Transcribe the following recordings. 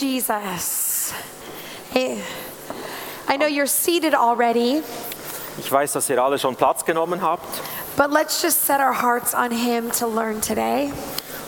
Jesus. Hey, I know you're seated already, Ich weiß, dass ihr alle schon Platz genommen habt, but let's just set our hearts on Him to learn today.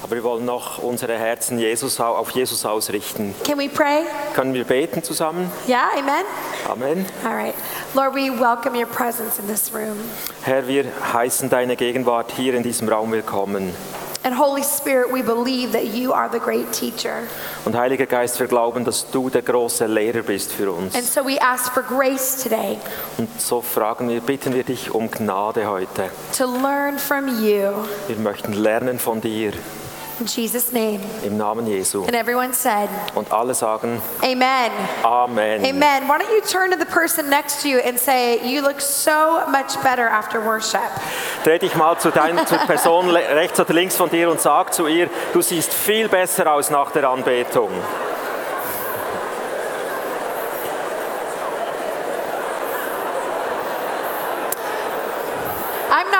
aber wir wollen noch unsere Herzen Jesus, au- auf Jesus ausrichten. Can we pray? Können wir beten zusammen? Yeah, amen? Amen. All right. Lord, we welcome your presence in this room. Herr, wir heißen deine Gegenwart hier in diesem Raum willkommen. And Holy Spirit, we believe that you are the great teacher. Und Heiliger Geist, wir glauben, dass du der große Lehrer bist für uns. And so we ask for grace today Und so fragen wir, bitten wir dich um Gnade heute. to learn from you. Wir möchten lernen von dir In Jesus' name. im Namen Jesu. And everyone said, Und alle sagen Amen. Amen. Amen. Why don't you turn to the person next to you and say, You look so much better after worship. Dreh dich mal zu, dein, zur Person rechts oder links von dir und sag zu ihr, du siehst viel besser aus nach der Anbetung. I'm not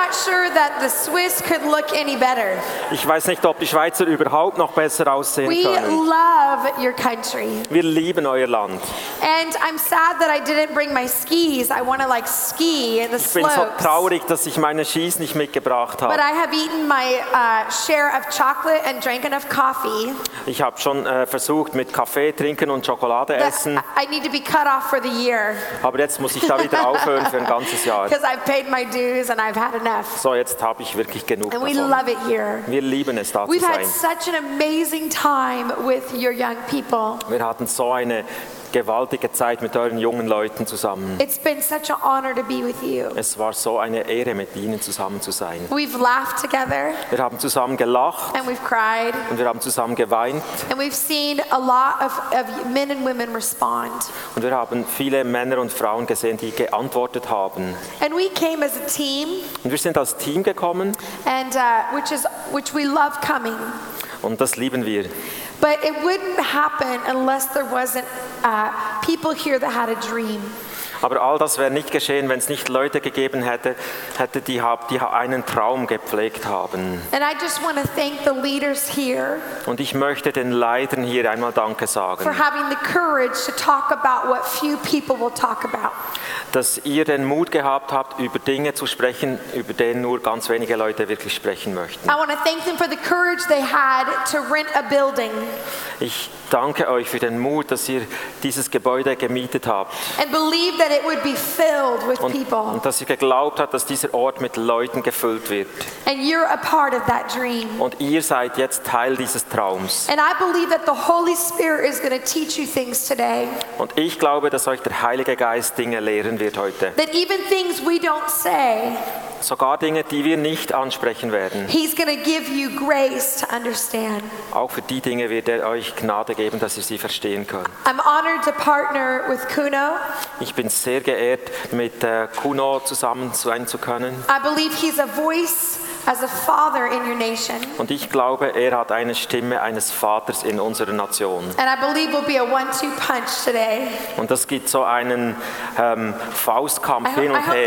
sure that the Swiss could look any better. Ich weiß nicht, ob die Schweizer überhaupt noch besser aussehen We können. love your country. Wir lieben euer Land. And I'm sad that I didn't bring my skis. I want to like ski in the Ich bin so slopes. traurig, dass ich meine Skis nicht mitgebracht But habe. I have eaten my uh, share of chocolate and drank enough coffee. Ich habe schon äh, versucht mit Kaffee trinken und Schokolade that essen, I need to be cut off for the year aber jetzt muss ich da wieder aufhören für ein ganzes Jahr. because I've paid my dues and I've had enough. So, jetzt habe ich wirklich genug And we davon. love it here. Wir lieben es, da zu We've had sein. such an amazing time with your young people. Wir hatten so eine gewaltige Zeit mit euren jungen Leuten zusammen. It's been such an honor to be with you. Es war so eine Ehre, mit ihnen zusammen zu sein. We've laughed together Wir haben zusammen gelacht and we've cried und wir haben zusammen geweint and we've seen a lot of, of men and women respond. und wir haben viele Männer und Frauen gesehen, die geantwortet haben. And we came as a team Und wir sind als Team gekommen and uh, which is which we love coming. und das lieben wir. But it wouldn't happen unless there wasn't uh, people here that had a dream. Aber all das wäre nicht geschehen, wenn es nicht Leute gegeben hätte, hätte die, die einen Traum gepflegt haben. And I just want to thank the leaders here Und ich möchte den Leitern hier einmal Danke sagen, dass ihr den Mut gehabt habt, über Dinge zu sprechen, über denen nur ganz wenige Leute wirklich sprechen möchten. I want to thank them for the courage they had to rent a building Ich danke euch für den Mut, dass ihr dieses Gebäude gemietet habt and believe that und, und dass ihr geglaubt habt, dass dieser Ort mit Leuten gefüllt wird. Und ihr seid jetzt Teil dieses Traums. And I believe that the Holy Spirit is going to teach you things today. Und ich glaube, dass euch der Heilige Geist Dinge lehren wird heute. That even things we don't say, Sogar Dinge, die wir nicht ansprechen werden. Auch für die Dinge wird er euch Gnade geben, dass ihr sie verstehen könnt. Ich bin sehr geehrt, mit äh, Kuno zusammen sein zu können. I believe he's a voice as a father in your nation. Und ich glaube, er hat eine Stimme eines Vaters in unserer Nation. And I believe we'll be a one two punch today. Und das gibt so einen ähm, I, Faustkampf hin I und her.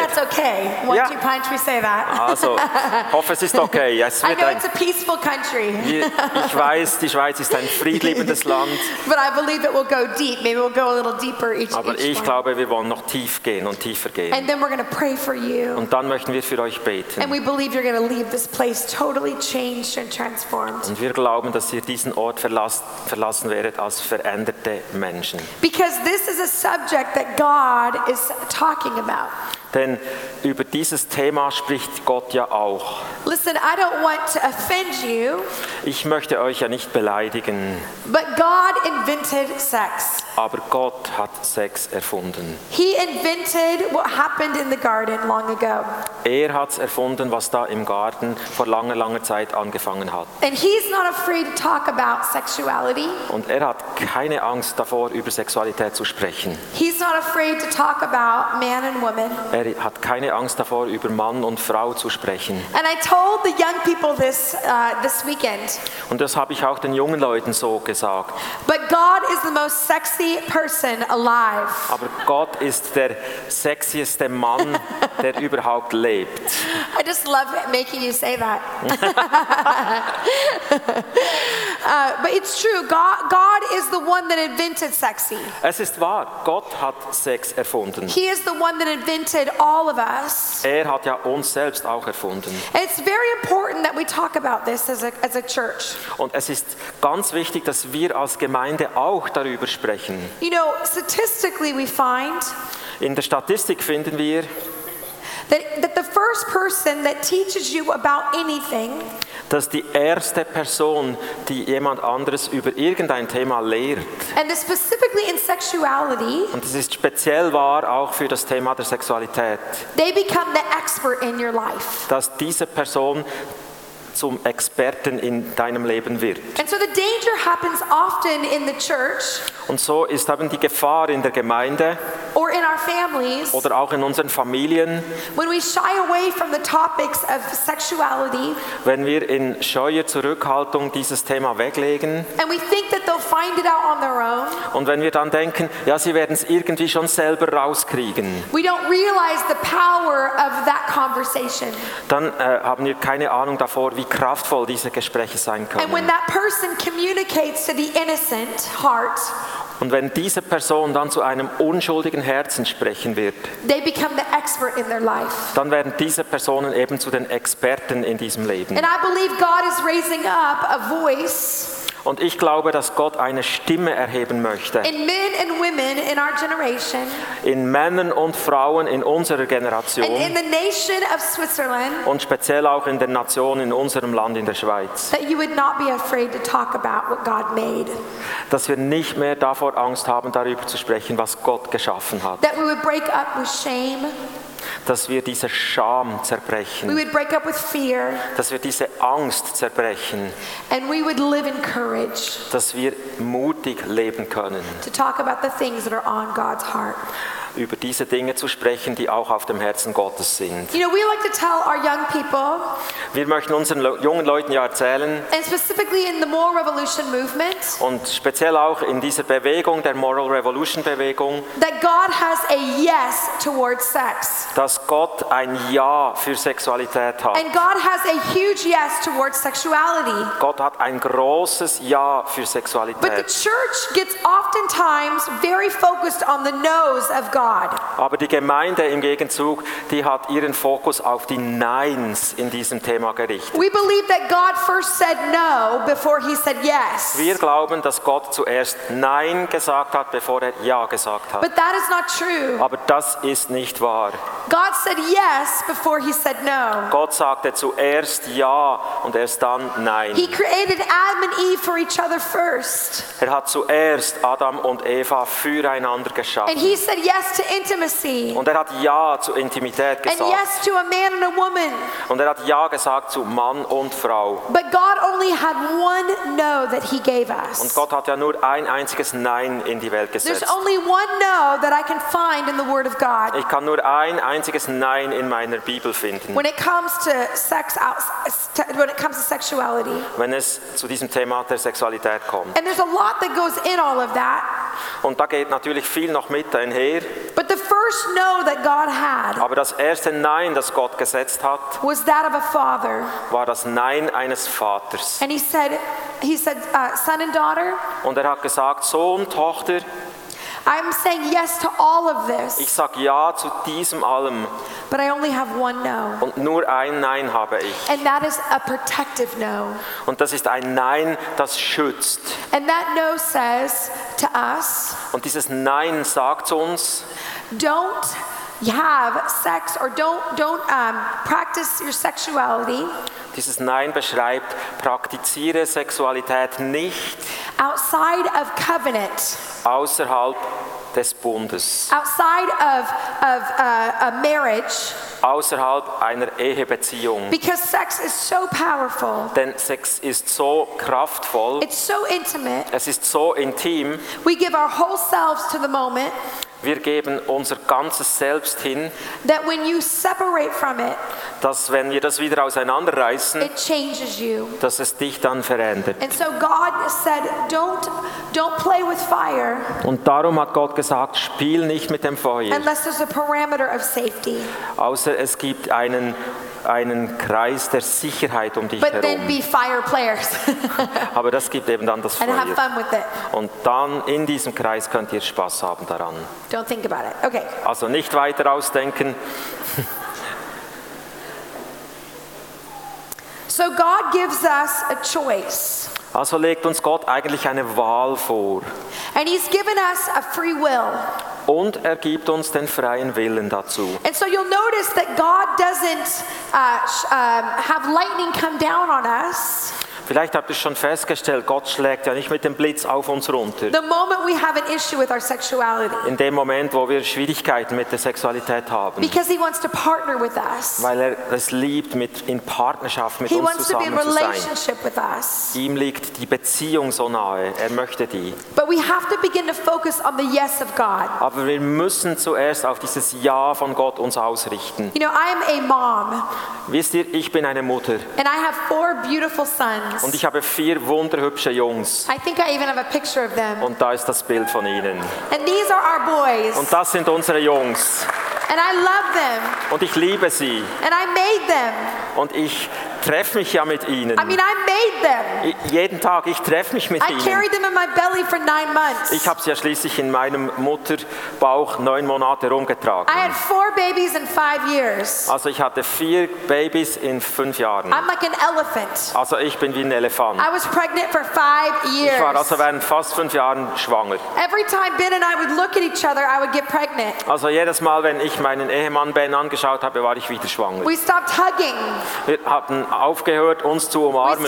Ja. two punch, we say that. Also, hoffe, es ist okay. Es I wird know ein, it's a peaceful country, wir- ich weiß, die Schweiz ist ein friedliebendes Land, but I believe it will go deep. Maybe we'll go a little deeper each, aber ich glaube, wir wollen noch tief gehen und tiefer gehen. And then we're going to pray for you. Und dann möchten wir für euch And beten. we believe you're going to leave this place totally changed and transformed. Und wir glauben, dass ihr diesen Ort verlass, verlassen werdet als veränderte Menschen. Because this is a subject that God is talking about. Denn über dieses Thema spricht Gott ja auch. Listen, I don't want to offend you, Ich möchte euch ja nicht beleidigen, but God invented sex. aber Gott hat Sex erfunden. He invented what happened in the garden long ago. Er hat es erfunden, was da im Garten vor langer, langer Zeit angefangen hat. And He's not afraid to talk about sexuality. Und er hat keine Angst davor, über Sexualität zu sprechen. He's not afraid to talk about man and woman. Er er hat keine Angst davor, über Mann und Frau zu sprechen. And I told the young people this uh, this. Und das habe ich auch den jungen Leuten so gesagt. But God is the most sexy person alive. Aber Gott ist der sexieste Mann, der überhaupt lebt. I just love making you say that. uh, but it's true. God, God is the one that invented sexy. Es ist wahr, Gott hat Sex erfunden. He is the one that invented all of us. Er hat ja uns selbst auch erfunden. And it's very important that we talk about this as a, as a church. Und es ist ganz wichtig, dass wir als Gemeinde auch darüber sprechen. You know, statistically, we find In der Statistik finden wir, that, that the first person that teaches you about anything dass die erste Person, die jemand anderes über irgendein Thema lehrt, And this specifically in sexuality, und das ist speziell wahr auch für das Thema der Sexualität, they become the expert in your life. dass diese Person zum Experten in deinem Leben wird. And so the danger happens often in the church Und so ist eben die Gefahr in der Gemeinde or in our families oder auch in unseren Familien, when we shy away from the topics of sexuality wenn wir in scheuer Zurückhaltung dieses Thema weglegen and we think that they'll find it out on their own. und wenn wir dann denken, ja, sie werden es irgendwie schon selber rauskriegen, We don't realize the power of that conversation. dann äh, haben wir keine Ahnung davor, wie kraftvoll diese Gespräche sein And when können. that person communicates to the innocent heart, Und wenn diese Person dann zu einem unschuldigen Herzen sprechen wird, they become the expert in their life. dann werden diese Personen eben zu den Experten in diesem Leben. And I believe God is raising up a voice Und ich glaube, dass Gott eine Stimme erheben möchte. In men and women in our generation. In Männern und Frauen in unserer in Generation the nation of Switzerland. Und speziell auch in der Nation, in unserem Land, in der Schweiz, dass wir nicht mehr davor Angst haben, darüber zu sprechen, was Gott geschaffen hat, That we would break up with shame. Dass wir diese Scham We zerbrechen, would break up with fear. dass wir diese Angst zerbrechen, And we would live in courage dass wir mutig leben können, to talk about the things that are on God's heart. über diese Dinge zu sprechen, die auch auf dem Herzen Gottes sind. You know, we like to tell our young people, Wir möchten unseren Le- jungen Leuten ja erzählen, and specifically in the Moral Revolution movement, und speziell auch in dieser Bewegung, der Moral Revolution Bewegung, that God has a yes towards sex. Dass Gott ein Ja für Sexualität hat. And God has a huge yes towards sexuality. Gott hat ein großes Ja für But the Sexualität. church gets oftentimes very focused on the no's of God. Aber die Gemeinde im Gegenzug, die hat ihren Fokus auf die Neins in diesem Thema gerichtet. We believe that God first said no before he said yes. Wir glauben, dass Gott zuerst Nein gesagt hat, bevor er Ja gesagt hat. But that is not true. Aber das ist nicht wahr. God said yes before he said no. Gott sagte zuerst Ja und erst dann Nein. He created Adam and Eve for each other first. Er hat zuerst Adam und Eva füreinander And geschaffen. he said yes to intimacy. Und er hat Ja zur Intimität gesagt. And yes to a man and a woman. Und er hat Ja gesagt zu Mann und Frau. But God only had one no that he gave us. Und. Gott hat ja nur ein einziges Nein in die Welt gesetzt. There's only one no that I can find in the Word of God Ich kann nur ein einziges Nein in meiner Bibel finden, when it comes to sex when it comes to sexuality. wenn es zu diesem Thema der Sexualität kommt. And there's a lot that goes in all of that. Und da geht natürlich viel noch mit einher. But the first no that God had Aber das erste Nein, das Gott gesetzt hat, was that of a father. war das Nein eines Vaters. And he said, he said, uh, son and daughter, Und er hat gesagt, Sohn, Tochter, I'm saying yes to all of ich this, sage Ja zu diesem allem but I only have one no. und nur ein Nein habe ich. And that is a protective no. Und das ist ein Nein, das schützt. And that no says to us, Und dieses Nein sagt uns, don't have sex or don't don't um, practice your sexuality. Dieses Nein beschreibt, praktiziere Sexualität nicht outside of covenant, außerhalb des Bundes, outside of of uh, a marriage, außerhalb einer Ehebeziehung. because sex is so powerful. Denn Sex ist so kraftvoll, It's so intimate. es ist so intim, We give our whole selves to the moment, Wir geben unser ganzes Selbst hin, that when you separate from it, dass wenn wir das wieder auseinanderreißen, it changes you. dass es dich dann verändert. And so God said, don't, don't play with fire Und darum hat Gott gesagt, spiel nicht mit dem Feuer, unless there's a parameter of safety. außer es gibt einen, einen Kreis der Sicherheit um dich But then herum. be fire players Aber das gibt eben dann das Feuer. Und dann in diesem Kreis könnt ihr Spaß haben daran. Don't think about it. Okay. Also nicht weiter ausdenken. So God gives us a choice. Also legt uns Gott eigentlich eine Wahl vor. And He's given us a free will. Und er gibt uns den freien Willen dazu. And so you'll notice that God doesn't uh, um, have lightning come down on us Vielleicht habt ihr schon festgestellt, Gott schlägt ja nicht mit dem Blitz auf uns runter. the moment we have an issue with our sexuality In dem Moment, wo wir Schwierigkeiten mit der Sexualität haben. because He wants to partner with us. Weil er es liebt, mit, in Partnerschaft mit He uns wants to be in zusammen zu sein. relationship with us. Ihm liegt die Beziehung so nahe. Er möchte die. But we have to begin to focus on the yes of God. Aber wir müssen zuerst auf dieses Ja von Gott uns ausrichten. You know, I am a mom Wisst ihr, ich bin eine Mutter and I have four beautiful sons. Und ich habe vier wunderhübsche Jungs. I think I even have a picture of them. Und da ist das Bild von ihnen. And these are our boys. Und das sind unsere Jungs. And I love them. Und ich liebe sie. And I made them. Und ich treffe mich ja mit ihnen. I mean, I made them. Jeden Tag, ich treffe mich mit I ihnen. carried them in my belly for nine months. Ich habe sie ja schließlich in meinem Mutterbauch neun Monate rumgetragen. I had four babies in five years. Also ich hatte vier Babys in fünf Jahren. I'm like an elephant. Also ich bin wie ein Elefant. I was pregnant for five Ich war also years. während fast fünf Jahren schwanger. Every time Ben and I would look at each other, I would get pregnant. Also jedes Mal, wenn ich meinen Ehemann Ben angeschaut habe, war ich wieder schwanger. We stopped hugging. Wir hatten aufgehört, uns zu umarmen.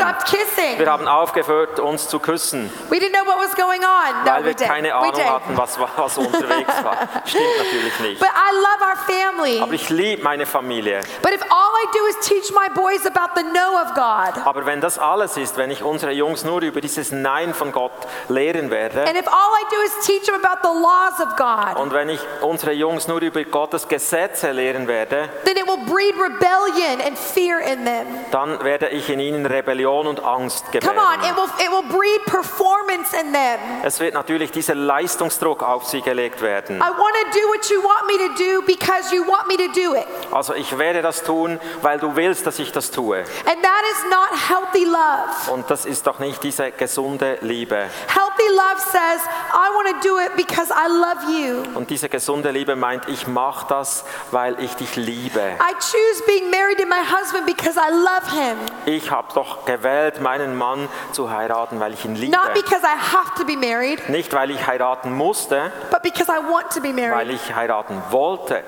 Wir haben aufgehört, uns zu küssen, We didn't know what was going on. No, weil we wir keine Ahnung hatten, was, was unterwegs war. Stimmt natürlich nicht. But I love our family. Aber ich liebe meine Familie. But if all I do is teach my boys about the no of God, Aber wenn das alles ist, wenn ich unsere Jungs nur über dieses Nein von Gott lehren werde and if all I do is teach them about the laws of God, und wenn ich unsere Jungs nur über Gottes Gesetze lehren werde, then it will breed rebellion and fear in them. Dann werde ich in ihnen Rebellion und Angst Come on, it gebären. will, it will breed performance in them. Es wird natürlich dieser Leistungsdruck auf sie gelegt werden. I want to do what you want me to do because you want me to do it. Also ich werde das tun, weil du willst, dass ich das tue. And that is not healthy love. Und das ist doch nicht diese gesunde Liebe. Healthy love says, I want to do it because I love you. Und diese gesunde Liebe meint, ich mache das, weil ich dich liebe. I choose being married to my husband because I love him, Ich habe doch gewählt, meinen Mann zu heiraten, weil ich ihn liebe. not because I have to be married, Nicht, weil ich heiraten musste, but because I want to be weil married. ich heiraten wollte.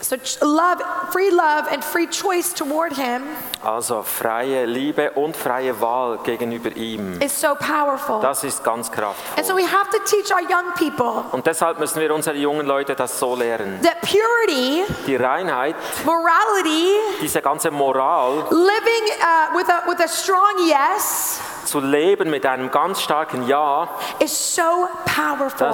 So love, free love and free choice toward him Also freie Liebe und freie Wahl gegenüber ihm. is so powerful. Das ist ganz kraftvoll. And so we have to teach our young people Und deshalb müssen wir unsere jungen Leute das so lehren. that purity, Die Reinheit, morality, diese ganze Moral, living uh, with, a, with a strong yes zu leben mit einem ganz starken Ja, is so das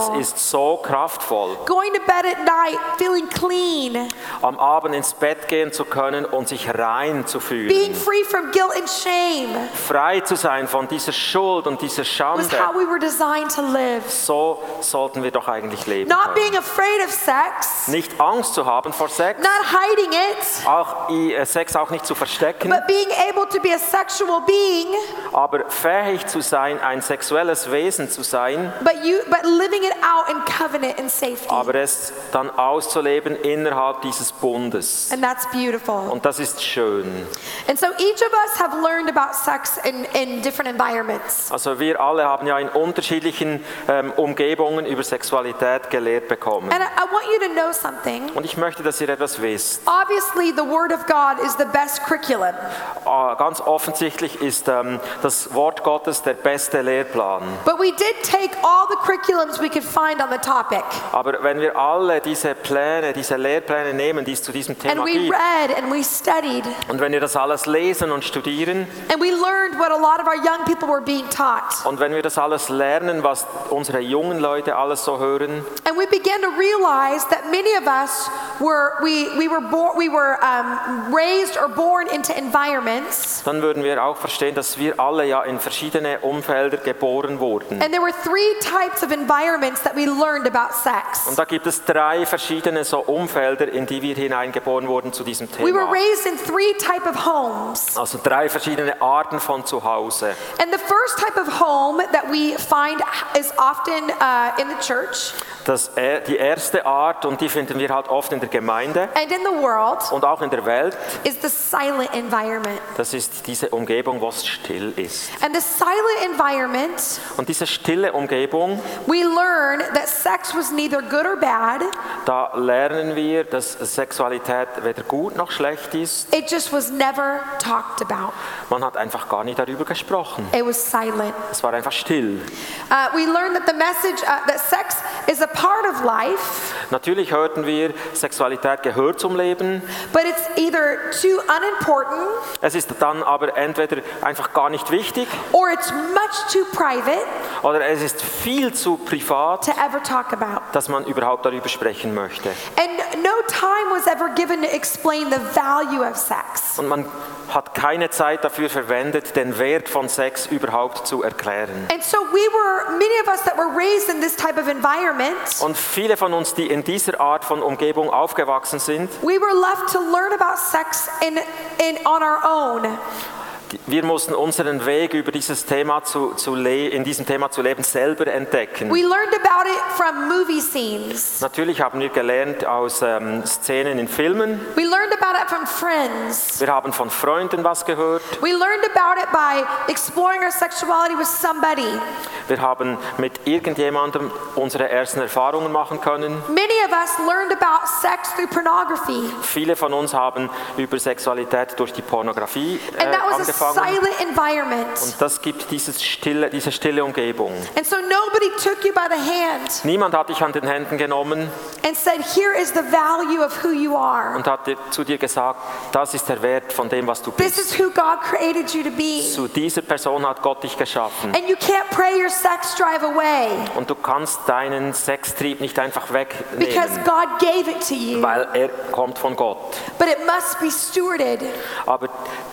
powerful. ist so kraftvoll. Going to bed at night feeling clean, Am Abend ins Bett gehen zu können und sich rein zu being fühlen. free from guilt and shame Frei zu sein von dieser Schuld und dieser was Schande. how we were designed to live. So sollten wir doch eigentlich leben Not being können. afraid of sex, Nicht Angst zu haben vor Sex, not hiding it, auch äh, Sex auch nicht zu verstecken, but being able to be a sexual being, aber fähig zu sein, ein sexuelles Wesen zu sein, but you but living it out in covenant and safety. aber es dann auszuleben innerhalb dieses Bundes. And that's beautiful. Und das ist schön. And so each of us have learned about sex in, in different environments. Also wir alle haben ja in unterschiedlichen ähm, Umgebungen über Sexualität gelehrt bekommen. And I, I want you to know something. Und ich möchte, dass ihr etwas wisst. Obviously, the Word of God is the best curriculum. Ah, Ganz offensichtlich ist ähm, das Wort Wort Gottes der beste Lehrplan. But we did take all the curriculums we could find on the topic. Aber wenn wir alle diese Pläne, diese Lehrpläne nehmen, die es zu diesem And Thema we gibt, read and we studied und wenn wir das alles lesen und studieren, and we learned what a lot of our young people were being taught. und wenn wir das alles lernen, was unsere jungen Leute alles so hören, And we began to realize that many of us were we, we were born we were um, raised or born into environments dann würden wir auch verstehen, dass wir alle ja in verschiedene Umfelder geboren wurden. and there were three types of environments that we learned about sex. Und da gibt es drei verschiedene so Umfelder, in die wir hineingeboren wurden zu diesem We were Thema. raised in three type of homes. Also drei verschiedene Arten von Zuhause. And the first type of home that we find is often uh, in the church Das, äh, die erste Art, und die finden wir halt oft in der Gemeinde and in the world und auch in der Welt, is the silent environment. das ist diese Umgebung, wo es still ist. And the silent environment, Und diese stille Umgebung, we learn that sex was neither good or bad. da lernen wir, dass Sexualität weder gut noch schlecht ist. It just was never talked about. Man hat einfach gar nicht darüber gesprochen. It was silent. Es war einfach still. Uh, we learned that the message uh, that sex is a part of life, Natürlich hörten wir, Sexualität gehört zum Leben. but it's either too unimportant Es ist dann aber entweder einfach gar nicht wichtig or it's much too private oder es ist viel zu privat, to ever talk about. dass man überhaupt darüber sprechen möchte. And no time was ever given to explain the value of sex. Und man hat keine Zeit dafür verwendet, den Wert von Sex überhaupt zu erklären. And so we were, many of us that were raised in this type of environment, Und viele von uns, die in dieser Art von Umgebung aufgewachsen sind, we were left to learn about sex in, in, on our own. Wir mussten unseren Weg über dieses Thema zu, zu in diesem Thema zu leben selber entdecken. We learned about it from movie scenes. Natürlich haben wir gelernt aus ähm, Szenen in Filmen. We learned about it from friends. Wir haben von Freunden was gehört. We learned about it by exploring our sexuality with somebody. Wir haben mit irgendjemandem unsere ersten Erfahrungen machen können. Many of us learned about sex through pornography. Viele von uns haben über Sexualität durch die Pornografie äh, And that was a angefangen. Und das gibt dieses stille, diese stille Umgebung. And so nobody took you by the hand Niemand hat dich an den Händen genommen said, und hat zu dir gesagt, das ist der Wert von dem, was du This bist. is who God created you to be. Zu dieser Person hat Gott dich geschaffen. And you can't pray your sex drive away Und du kannst deinen Sextrieb nicht einfach because wegnehmen, God gave it to you. weil er kommt von Gott. But it must be stewarded Aber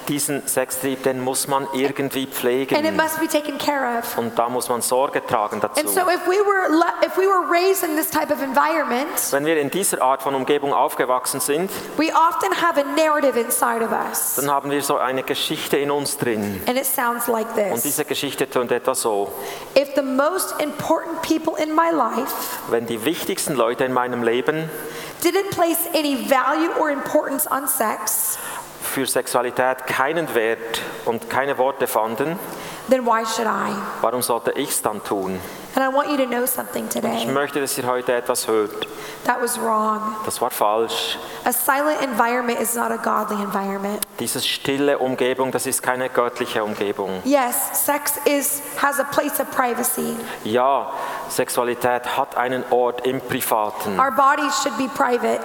diesen Sextrieb, den muss man irgendwie and it pflegen. must be taken care of. Und da muss man Sorge tragen dazu. And so if we were le- if we were raised in this type of environment, Wenn wir in dieser Art von Umgebung aufgewachsen sind, we often have a narrative inside of us. dann haben wir so eine Geschichte in uns drin. And it sounds like Und this. diese Geschichte tönt etwa so. If the most important people in my life Wenn die wichtigsten Leute in meinem Leben didn't place any value or importance on sex, für Sexualität keinen Wert und keine Worte fanden, then why should I? warum sollte ich es dann tun? And I want you to know something Ich today. möchte, dass ihr heute etwas hört. That was wrong. Das war falsch. A silent environment is not a godly environment. Diese stille Umgebung, das ist keine göttliche Umgebung. Yes, sex is has a place of privacy. Ja, Sexualität hat einen Ort im Privaten Our bodies should be private.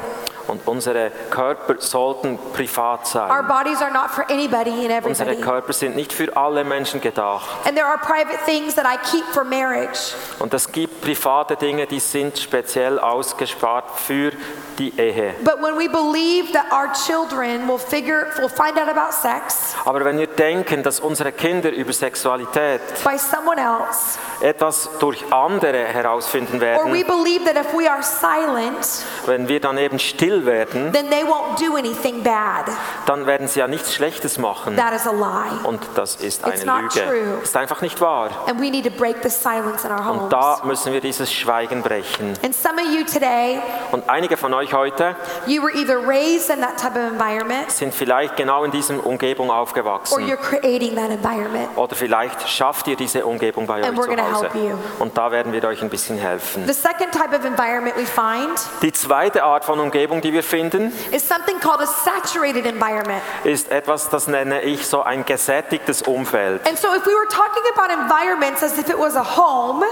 Und unsere Körper sollten privat Our sein. bodies are not for anybody and Unsere everybody. Körper sind nicht für alle Menschen gedacht. And there are private things that I keep for marriage. Und es gibt private Dinge, die sind speziell ausgespart für die Ehe. But when we believe that our children will figure will find out about sex Aber wenn wir denken, dass unsere Kinder über Sexualität by someone else, etwas durch andere herausfinden or we werden, believe that if we are silent, wenn wir dann eben still werden, then they won't do anything bad. dann werden sie ja nichts Schlechtes machen. That is a lie. Und das ist It's eine not Lüge. true. Ist einfach nicht wahr. And we need to break the silence in our Und da homes. müssen wir dieses Schweigen brechen. And some of you today, Und einige von euch heute you were either raised in that type of environment sind vielleicht genau in dieser Umgebung or aufgewachsen. you're creating that environment. Oder vielleicht schafft ihr diese Umgebung bei euch And we're zu Hause. help you. Und da werden wir euch ein bisschen helfen. The second type of environment we find Die zweite Art von Umgebung, die wir finden, is something called a saturated environment. ist etwas, das nenne ich so ein gesättigtes Umfeld. And so if we were talking about environments as if it was a home,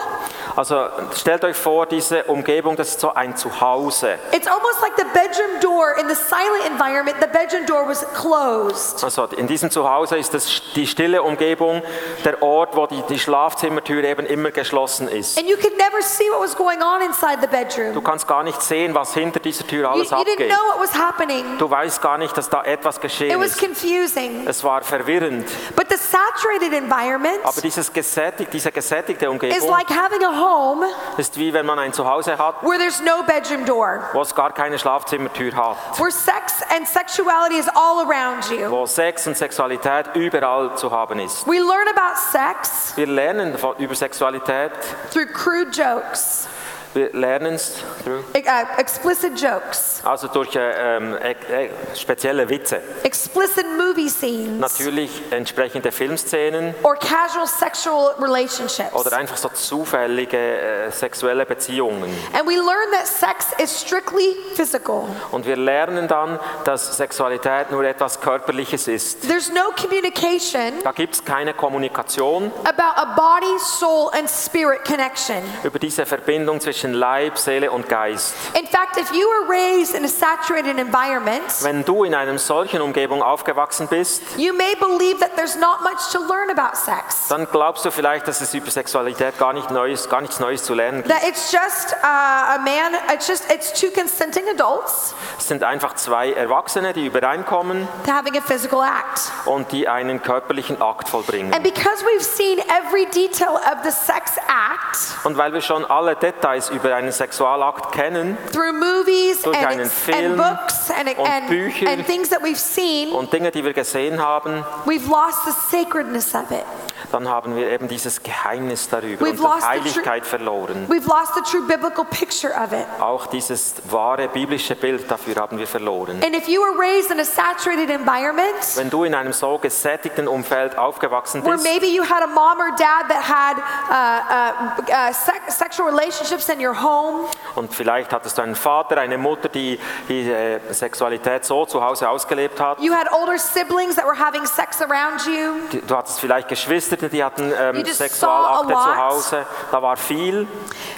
Also stellt euch vor, diese Umgebung, das ist so ein Zuhause. it's almost like the bedroom door in the silent environment, the bedroom door was closed. Also in diesem Zuhause ist das die stille Umgebung, der Ort, wo die, die Schlafzimmertür eben immer geschlossen ist. And you could never see what was going on inside the Du bedroom. kannst gar nicht sehen, was hinter dieser Tür alles you abgeht. know what was happening. Du weißt gar nicht, dass da etwas It geschehen was ist. confusing. Es war verwirrend. But the saturated environment Aber dieses gesättig, diese gesättigte is Umgebung like having a home ist wie wenn man ein Zuhause hat, where there's no bedroom door, wo es gar keine Schlafzimmertür hat. where sex and sexuality is all around you. Wo Sex und Sexualität überall zu haben ist. We learn about sex Wir lernen von- über Sexualität, through crude jokes, wir lernen es through- uh, explicit jokes, also durch äh, ähm, äh, äh, spezielle Witze. explicit movie scenes, Natürlich entsprechende Filmszenen or casual sexual relationships. oder einfach so zufällige äh, sexuelle Beziehungen. And we learn that sex is strictly physical. Und wir lernen dann, dass Sexualität nur etwas Körperliches ist. There's no communication Da gibt es keine Kommunikation about a body, soul, and spirit connection. über diese Verbindung zwischen Leib, Seele und Geist. In fact, if you were raised in a saturated environment, Wenn du in einer solchen Umgebung aufgewachsen bist, you may believe that there's not much to learn about sex. dann glaubst du vielleicht, dass es über Sexualität gar, nicht Neues, gar nichts Neues zu lernen gibt. That it's just uh, a man, it's just, it's two consenting adults Es sind einfach zwei Erwachsene, die übereinkommen having a physical act. und die einen körperlichen Akt vollbringen. And because we've seen every detail of the sex act Und weil wir schon alle Details über einen Sexualakt kennen. Through movies Durch and, einen and books and, und and, and things that we've seen, und Dinge, die wir gesehen haben, we've lost the sacredness of it. Dann haben wir eben dieses Geheimnis darüber, We've unsere lost the Heiligkeit verloren. We've lost the true biblical picture of it. Auch dieses wahre biblische Bild dafür haben wir verloren. And if you were raised in a saturated environment Wenn du in einem so gesättigten Umfeld aufgewachsen where bist, maybe you had a mom or dad that had uh, uh, uh, sex, sexual relationships in your home, und vielleicht hattest du einen Vater, eine Mutter, die die äh, Sexualität so zu Hause ausgelebt hat, you had older siblings that were having sex around you, du hattest vielleicht Geschwister, die hatten ähm, Sexualakte zu Hause, da war viel,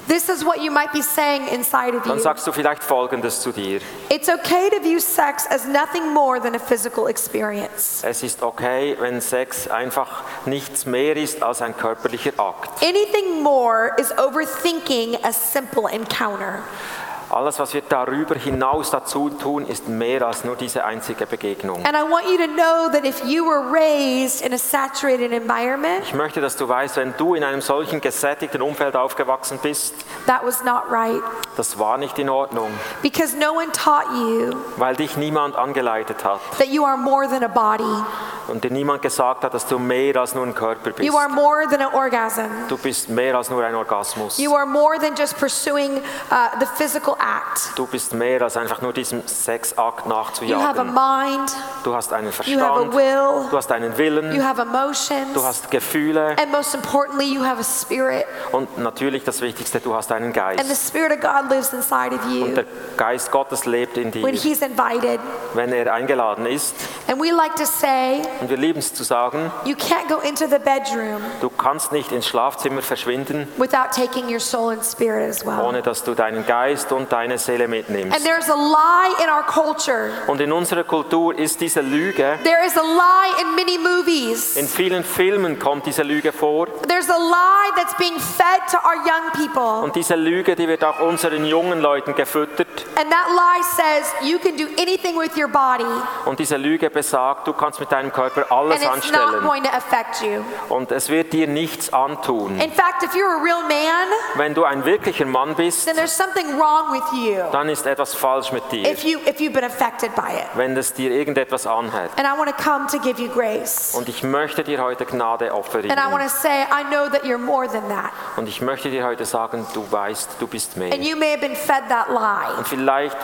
this is what you might be saying inside of dann you. sagst du vielleicht Folgendes zu dir. It's okay to view sex as nothing more than a physical experience. Es ist okay, wenn Sex einfach nichts mehr ist als ein körperlicher Akt. Anything more is overthinking a simple encounter. Alles, was wir darüber hinaus dazu tun, ist mehr als nur diese einzige Begegnung. Ich möchte, dass du weißt, wenn du in einem solchen gesättigten Umfeld aufgewachsen bist, that was not right. das war nicht in Ordnung, Because no one taught you weil dich niemand angeleitet hat that you are more than a body. und dir niemand gesagt hat, dass du mehr als nur ein Körper bist. You are more than an orgasm. Du bist mehr als nur ein Orgasmus. You are more than just pursuing uh, the physical act. Du bist mehr als einfach nur diesem Sexakt You have a nachzujagen. mind, Du hast einen you have a Verstand, will, du hast einen you Willen, have emotions, du hast Gefühle and most importantly, you have a spirit. und natürlich das Wichtigste, du hast einen And the Geist. Spirit of God lives inside of Und you der Geist Gottes lebt in dir, when He's invited. wenn er eingeladen ist. And we like to say, um Und wir lieben es zu sagen, you can't go into the bedroom du kannst nicht ins Schlafzimmer verschwinden, without taking your soul and spirit as well. ohne dass du deinen Geist und deine Seele And there's a lie in our culture. Und in unserer Kultur ist diese Lüge, There is a lie in many movies. in vielen Filmen kommt diese Lüge vor. There's a lie that's being fed to our young people. Und diese Lüge, die wird auch unseren jungen Leuten gefüttert. And that lie says you can do anything with your body Und diese Lüge besagt, du kannst mit deinem Körper Körper and alles it's not anstellen going to affect you. und es wird dir nichts antun. In fact, if you're a real man, Wenn du ein wirklicher Mann bist, then there's something wrong with you dann ist etwas falsch mit dir, if you if you've been affected by it. wenn es dir irgendetwas anhält. And I want to come to give you grace. Und ich möchte dir heute Gnade offerieren. And I want to say, I know that you're more than that. Und ich möchte dir heute sagen, du weißt, du bist mehr. And you may have been fed that lie, Und vielleicht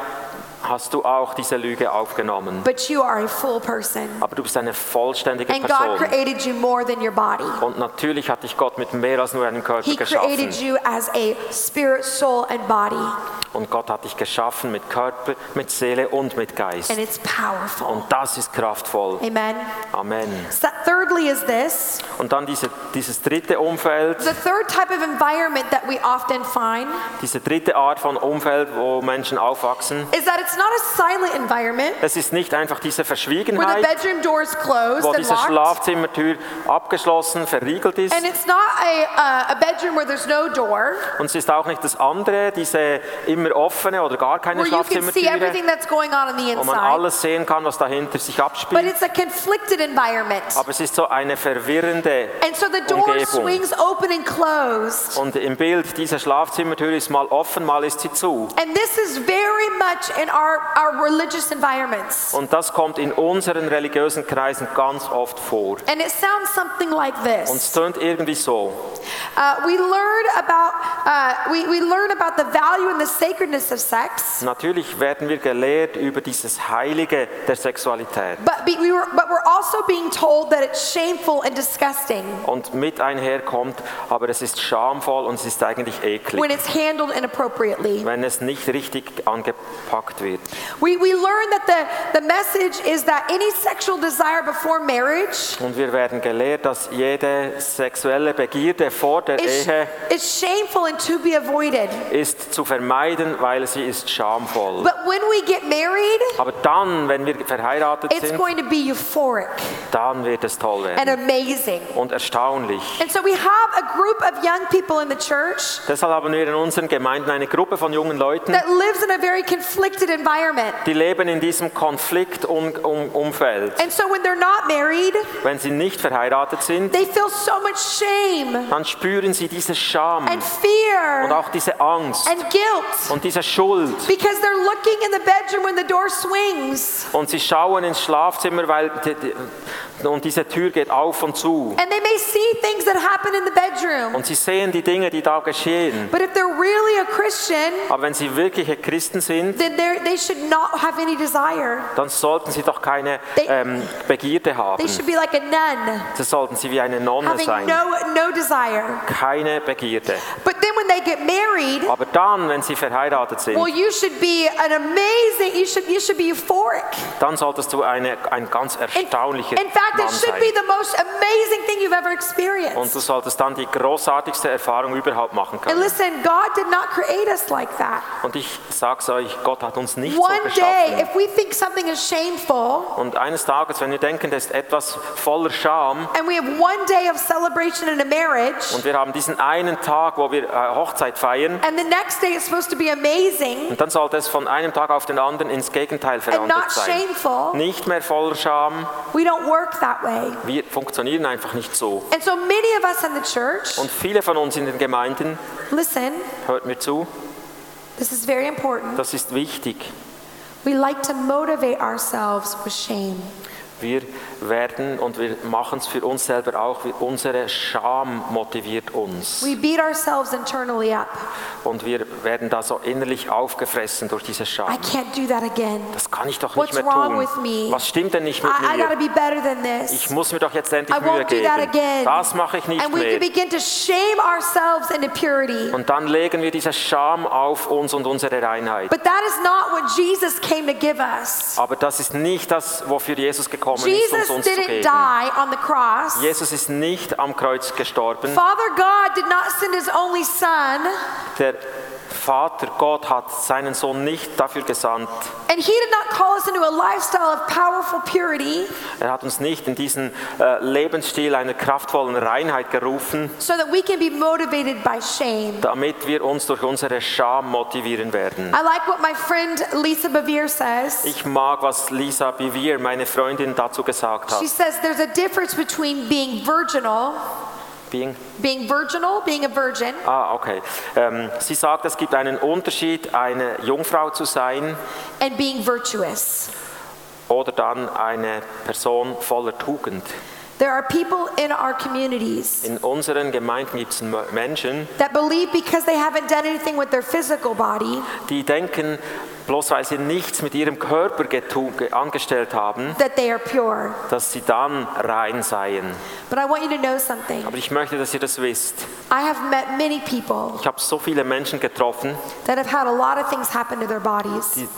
hast du auch diese Lüge aufgenommen. but you are a full person. Aber du bist eine vollständige And God Person. created you more than your body. Und natürlich hat dich Gott mit mehr als nur einem Körper He created geschaffen. you as a spirit, soul, and body. Und Gott hat dich geschaffen mit Körper, mit Seele und mit Geist. And it's powerful. Und das ist kraftvoll. Amen. Amen. So thirdly is this Und dann diese, dieses dritte Umfeld, the third type of environment that we often find diese dritte Art von Umfeld, wo Menschen aufwachsen. is that it's not a silent environment Es ist nicht einfach diese where the Verschwiegenheit, bedroom door is closed wo and diese locked. Schlafzimmertür abgeschlossen, verriegelt ist. And it's not a, a bedroom where there's no door, Und es ist auch nicht das andere, diese immer offene oder gar keine where you can see Schlafzimmertüre, everything that's going on on the wo man inside. alles sehen kann, was dahinter sich But abspielt. it's a conflicted environment. Aber es ist so eine verwirrende And so the door Umgebung. swings open and closed. Und im Bild, diese Schlafzimmertür ist mal offen, mal ist sie zu. And this is very much in our, our religious environments. Und das kommt in unseren religiösen Kreisen ganz oft vor. And it sounds something like this. Und es tönt irgendwie so. Uh, we learn about uh, we, we learn about the value and the sacredness of sex, Natürlich werden wir gelehrt über dieses Heilige der Sexualität. but be, we were, but we're also being told that it's shameful and disgusting Und mit einherkommt, aber es ist schamvoll und es ist eigentlich eklig, when it's handled inappropriately. wenn es nicht richtig angepackt wird. We, we learn that the, the message is that any sexual desire before marriage Und wir werden gelehrt, dass jede sexuelle Begierde vor der is, Ehe is shameful and to be avoided. ist zu vermeiden, weil sie ist schamvoll. But when we get married, Aber dann, wenn wir verheiratet it's sind, going to be euphoric dann wird es toll werden. and amazing. und erstaunlich. And so we have a group of young people in the church Deshalb haben wir in unseren Gemeinden eine Gruppe von jungen Leuten, that lives in a very conflicted environment. die leben in diesem Konfliktumfeld. And so when they're not married, Wenn sie nicht verheiratet sind, they feel so much shame dann spüren sie diese Scham and und fear auch diese Angst and guilt und diese Schuld. because they're looking in the bedroom when the door swings Und sie schauen ins Schlafzimmer, weil die, die, und diese Tür geht auf und zu. and they may see things that happen in the bedroom. Und sie sehen die Dinge, die da geschehen. But if they're really a Christian, Aber wenn sie wirkliche Christen sind, then they should not have any desire. dann sollten sie doch keine They- ähm, Begierde haben. They should be like a nun, So sollten sie wie eine Nonne having sein. no, no desire. Keine Begierde. But then when they get married, Aber dann, wenn sie verheiratet sind, well, you should be an amazing, you should, you should be euphoric. dann solltest du eine, ein ganz In, erstaunlicher in fact, Mann it should sein. be the most amazing thing you've ever Und experienced. du solltest dann die großartigste Erfahrung überhaupt machen And können. listen, God did not create us like that. Und ich sag's euch, Gott hat uns nicht One so day, geschaffen. if we think something is shameful, Und eines Tages, wenn wir denken, das ist etwas voller Scham, and we have one day of celebration in a marriage, und wir haben diesen einen Tag, wo wir äh, Hochzeit feiern, and the next day is supposed to be amazing und dann sollte es von einem Tag auf den anderen ins Gegenteil and not sein. shameful, Nicht mehr voller Scham, we don't work that way. wir funktionieren einfach nicht so. And so many of us in the church, Und viele von uns in den Gemeinden, listen, hört mir zu, this is very important. das ist wichtig. We like to motivate ourselves with shame. Wir werden und wir machen es für uns selber auch, unsere Scham motiviert uns. We beat ourselves internally up. Und wir werden da so innerlich aufgefressen durch diese I Scham. can't do that again. Das kann ich doch What's nicht mehr wrong tun. with me? Was stimmt denn nicht mit I, I gotta mir? be better than Ich this. muss mir doch jetzt endlich I Mühe won't do that geben. again. Das mache ich nicht And we can mehr. begin to shame ourselves into purity. Und dann legen wir diese Scham auf uns und unsere Reinheit. But that is not what Jesus came to give us. Aber das ist nicht das, wofür Jesus gekommen ist, Jesus um uns zu didn't geben. die on the cross. Jesus ist nicht am Kreuz gestorben. Father God did not send his only son Der Vater Gott hat seinen Sohn nicht dafür gesandt. And he did not call us into a lifestyle of powerful purity Er hat uns nicht in diesen äh, Lebensstil einer kraftvollen Reinheit gerufen, so that we can be motivated by shame. damit wir uns durch unsere Scham motivieren werden. I like what my friend Lisa Bevere says. Ich mag, was Lisa Bivier, meine Freundin, dazu gesagt She hat. says there's a difference between being virginal, Being, being virginal, being a virgin, ah, okay. Ähm, sie sagt, es gibt einen Unterschied, eine Jungfrau zu sein and being virtuous. oder dann eine Person voller Tugend. There are people in our communities In unseren Gemeinden gibt es Menschen, that believe because they haven't done anything with their physical body die denken, bloß weil sie nichts mit ihrem Körper angestellt haben, that they are pure. dass sie dann rein seien. But I want you to know something. Aber ich möchte, dass ihr das wisst. I have met many people Ich habe so viele Menschen getroffen, die,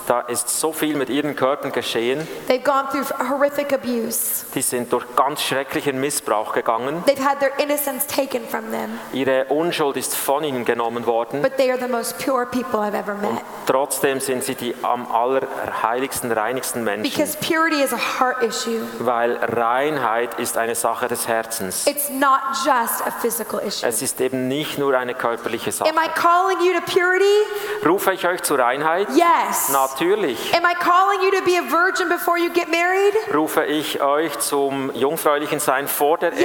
da ist so viel mit ihren Körpern geschehen, They've gone through horrific abuse. die sind durch ganz schrecklichen Missbrauch gegangen. They've had their innocence taken from them. Ihre Unschuld ist von ihnen genommen worden. Met. Trotzdem sind sie die am allerheiligsten, reinigsten Menschen, Because purity is a heart issue. weil Reinheit ist eine Sache des Herzens. It's not just a physical issue. Es ist eben nicht nur eine körperliche Sache. Am I calling you to purity? Rufe ich euch zur Reinheit? Yes. Natürlich. Am I calling you to be a virgin before you get married? Rufe ich euch zum jungfräulichen Sein vor der Yes.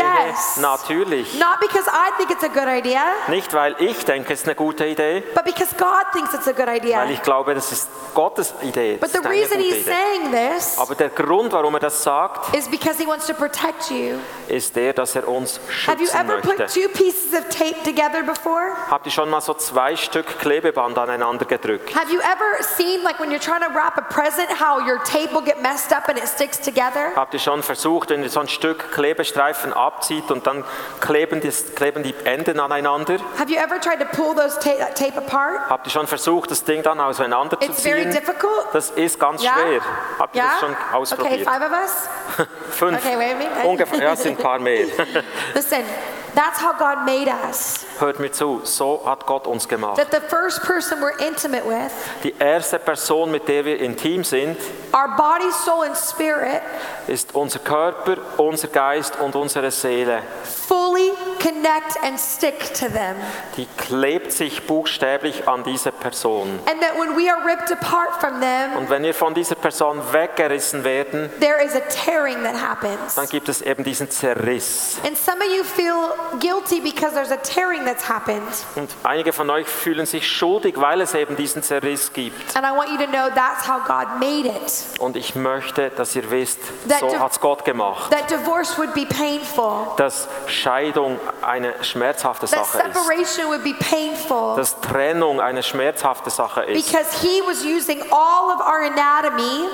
Ehe? Natürlich. Not because I think it's a good idea, Nicht, weil ich denke, es ist eine gute Idee, but because God thinks it's a good weil idea. ich glaube, das ist Gottes Idee. But the reason he's saying this Aber der Grund, warum er das sagt, is because he wants to protect you. ist der, dass er uns Have you schützen ever put möchte. two pieces of tape together before? Habt ihr schon mal so zwei Stück Klebeband aneinander gedrückt? Have you ever seen, like when you're trying to wrap a present, how your tape will get messed up and it sticks together? Habt ihr schon versucht, wenn ihr so ein Stück Klebestreifen abzieht und dann kleben die, kleben die Enden aneinander? Have you ever tried to pull those ta- tape apart? Habt ihr schon versucht, das Ding dann auseinander zu It's very difficult. Das ist ganz Yeah? schwer. Habt ihr Yeah? das schon Okay, five of us? Fünf. Okay, wait a minute. Ungefähr, ja, sind ein paar mehr. Listen, that's how God made us. Hört mir zu, so hat Gott uns gemacht. That the first person we're intimate with, Die erste Person, mit der wir intim sind, our body, soul, and spirit, ist unser Körper, unser Geist und unsere Seele. Fully connect and stick to them. Die klebt sich buchstäblich an diese Person. And that when we are ripped apart from them, Und wenn wir von dieser Person weggerissen werden, there is a tearing that happens. dann gibt es eben diesen Zerriss. And some of you feel guilty because there's a tearing that's happened. Und einige von euch fühlen sich schuldig, weil es eben diesen Zerriss gibt. And I want you to know that's how God made it. Und ich möchte, dass ihr wisst, That so div- hat es Gott gemacht. That divorce would be painful. Dass Scheidung eine schmerzhafte Sache ist. Dass Trennung eine schmerzhafte Sache ist. Because he was using all of our anatomy,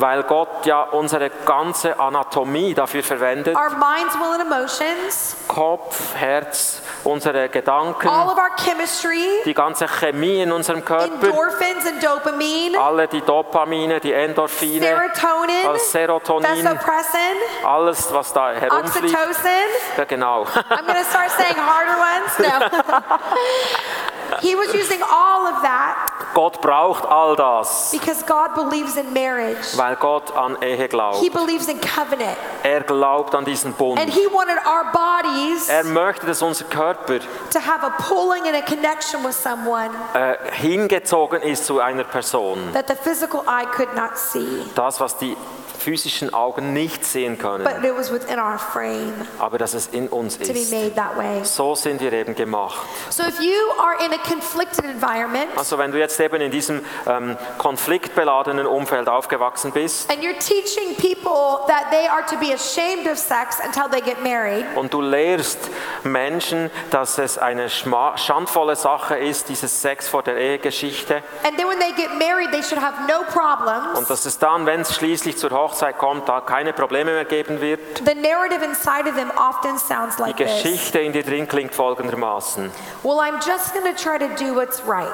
Weil Gott ja unsere ganze Anatomie dafür verwendet. our minds, will, and emotions, Kopf, Herz, unsere Gedanken, all of our chemistry, die ganze Chemie in unserem Körper, endorphins and dopamine, alle die Dopamine, die Endorphine, serotonin, alles Serotonin, vasopressin, alles, was da herumfliegt. oxytocin. Ja, genau. I'm going to start saying harder ones. No. he was using all of that Gott braucht all das, because God believes in marriage. weil Gott an Ehe He believes in covenant. Er glaubt an diesen Bund. And he wanted our bodies Er möchte, dass unser Körper to have a pulling and a connection with someone äh, hingezogen ist zu einer Person. that the physical eye could not see, Das, was die physischen Augen nicht sehen können, but it was within our frame aber dass es in uns to be ist. made that way. So sind wir eben gemacht. So if you are in a conflicted environment Also wenn du jetzt eben in diesem ähm, konfliktbeladenen Umfeld aufgewachsen bist and you're teaching people that they are to be ashamed of sex until they get married, und du lehrst Menschen, dass es eine schma- schandvolle Sache ist, dieses Sex vor der Ehegeschichte and then when they get married, they should have no problems. und dass es dann, wenn es schließlich zur Hochzeit kommt, da keine Probleme mehr geben wird. The narrative inside of them often sounds Die like this. Geschichte in dir drin klingt folgendermaßen. Well, I'm just going to try to do what's right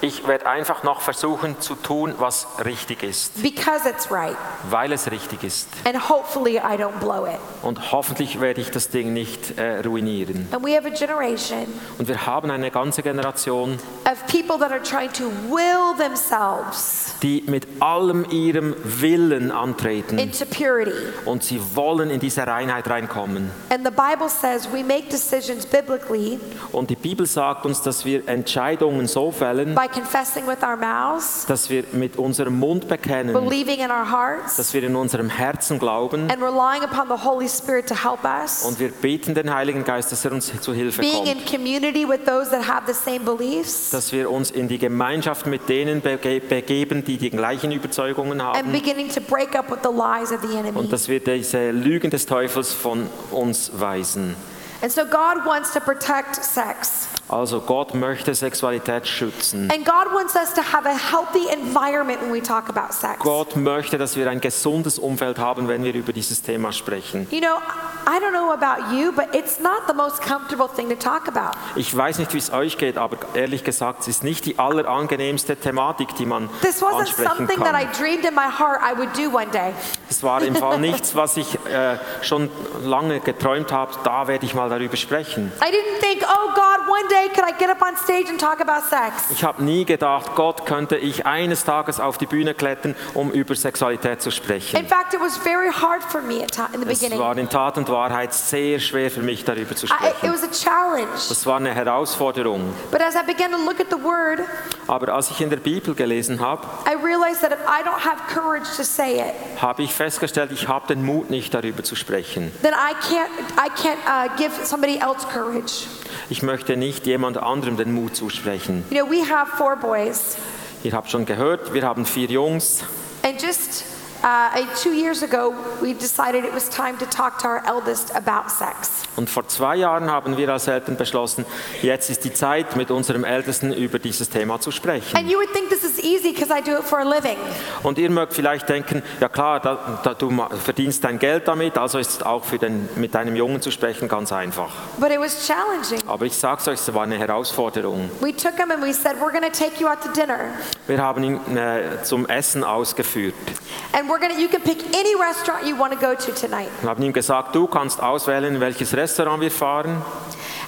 Ich werde einfach noch versuchen zu tun, was richtig ist, because it's right, weil es richtig ist. and hopefully I I don't blow it. und hoffentlich werde ich das Ding nicht äh, ruinieren. And we have a generation Und wir haben eine ganze Generation, of people that are trying to will themselves die mit allem ihrem Willen antreten into purity. und sie wollen in diese Reinheit reinkommen. And the Bible says we make decisions biblically Und die Bibel sagt uns, dass wir Entscheidungen so fällen, by confessing with our mouths, dass wir mit unserem Mund bekennen, believing in our hearts, dass wir in unserem Herzen glauben and relying upon the Holy Spirit to help us. und wir beten den Heiligen Geist, dass er uns zu Hilfe Being in kommt. community with those that have the same beliefs Dass wir uns in die Gemeinschaft mit denen bege begeben, die die gleichen Überzeugungen and haben beginning to break up with the lies of the enemy. und dass wir diese Lügen des Teufels von uns weisen. And so God wants to protect sex. Also Gott möchte Sexualität schützen. And God wants us to have a healthy environment when we talk about sex. Gott möchte, dass wir ein gesundes Umfeld haben, wenn wir über dieses Thema sprechen. You know, I don't know about you, but it's not the most comfortable thing to talk about. Ich weiß nicht, wie es euch geht, aber ehrlich gesagt, es ist nicht die allerangenehmste Thematik, die man This wasn't ansprechen something that I kann. dreamed in my heart I would do one day. Es war im Fall nichts, was ich äh, schon lange geträumt habe, da werde ich mal darüber sprechen. I didn't think, oh God, one day could I get up on stage and talk about sex? Ich habe nie gedacht, Gott könnte ich eines Tages auf die Bühne klettern, um über Sexualität zu In sprechen. fact, it was very hard for me in the Es beginning. war in Tat und Wahrheit sehr schwer für mich, darüber zu I, it sprechen. was a challenge. Das war eine Herausforderung. But as I began to look at the word, Aber als ich in der Bibel gelesen habe, I realized that if I don't have courage to say it, habe ich festgestellt, ich habe den Mut nicht darüber zu sprechen. then I can't, I can't uh, give somebody else courage. Ich möchte nicht jemand anderem den Mut zusprechen. You know, we have four boys, Ihr habt schon gehört, wir haben vier Jungs and just two years ago, we decided it was time to talk to our eldest about sex. und vor zwei Jahren haben wir als Eltern beschlossen, jetzt ist die Zeit, mit unserem Ältesten über dieses Thema zu sprechen. And you would think this is easy because I do it for a living. Und ihr mögt vielleicht denken, ja klar, da, da, du verdienst dein Geld damit, also ist es auch für den, mit deinem Jungen zu sprechen ganz einfach. But it was challenging. Aber ich sag's euch, es war eine Herausforderung. We took him and we said, We're going to take you out to dinner. Wir haben ihn äh, zum Essen ausgeführt. And we're to, you can pick any restaurant you want to go to tonight. Haben ihm gesagt, du kannst auswählen, welches Restaurant wir fahren.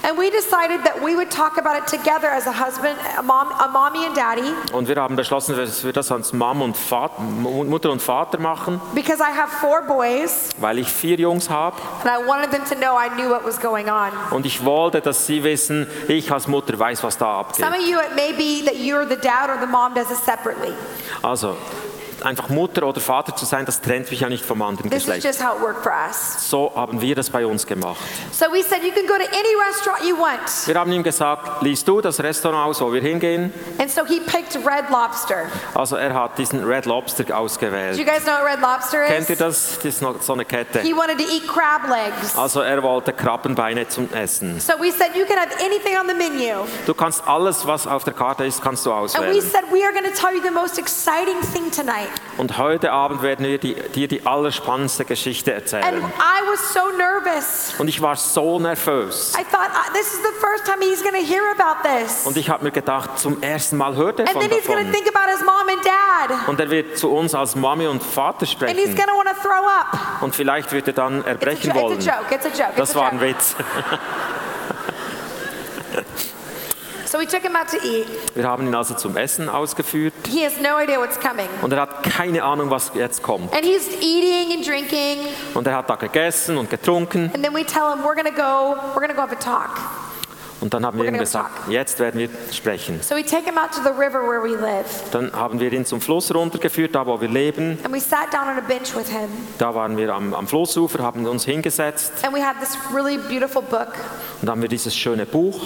And we decided that we would talk about it together as a husband, a, mom, a mommy and daddy, Und wir haben beschlossen, dass wir das als Mom und Vater, Mutter und Vater machen, because I have four boys weil ich vier Jungs habe. and I wanted them to know I knew what was going on. Und ich wollte, dass sie wissen, ich als Mutter weiß, was da abgeht. Some of you, it may be that you're the dad or the mom does it separately. Also, einfach Mutter oder Vater zu sein, das trennt mich ja nicht vom anderen This is Geschlecht. just how it worked for us. So haben wir das bei uns gemacht. So we said, you can go to any restaurant you want. Wir haben ihm gesagt, liest du das Restaurant aus, wo wir hingehen? And so he picked Red Lobster. Also er hat diesen Red Lobster Do you ausgewählt. guys know what Red Lobster Kennt ihr is? das? Das ist noch so eine Kette. He wanted to eat crab legs. Also er wollte Krabbenbeine zum Essen. So we said, you can have anything on the menu. Du kannst alles, was auf der Karte ist, kannst du And we auswählen. said, we are going to tell you the most exciting thing tonight. Und heute Abend werden wir die, dir die allerspannendste Geschichte And erzählen. I was so nervous. Und ich war so nervös. I thought, "Ah, this is the first time he's going to hear about this. Und ich habe mir gedacht, zum ersten Mal hört er And von davon. think about his mom and dad. Und er wird zu uns als Mami und Vater And he's sprechen. going to want to throw up. Und vielleicht wird er dann It's a, erbrechen wollen. joke. Das war ein. Witz. So we took him out to eat. Wir haben ihn also zum Essen ausgeführt He has no idea what's coming. und er hat keine Ahnung, was jetzt kommt. And he's eating and drinking. Und er hat da gegessen und getrunken And then we tell him, we're going to go, we're going to go have a talk. Und dann haben wir ihm gesagt, jetzt werden wir sprechen. So we take him out to the river where we live. Dann haben wir ihn zum Fluss runtergeführt, da wo wir leben. And we sat down on a bench with him. Da waren wir am, am Flussufer, haben uns hingesetzt And we had this really beautiful book. und haben wir dieses schöne Buch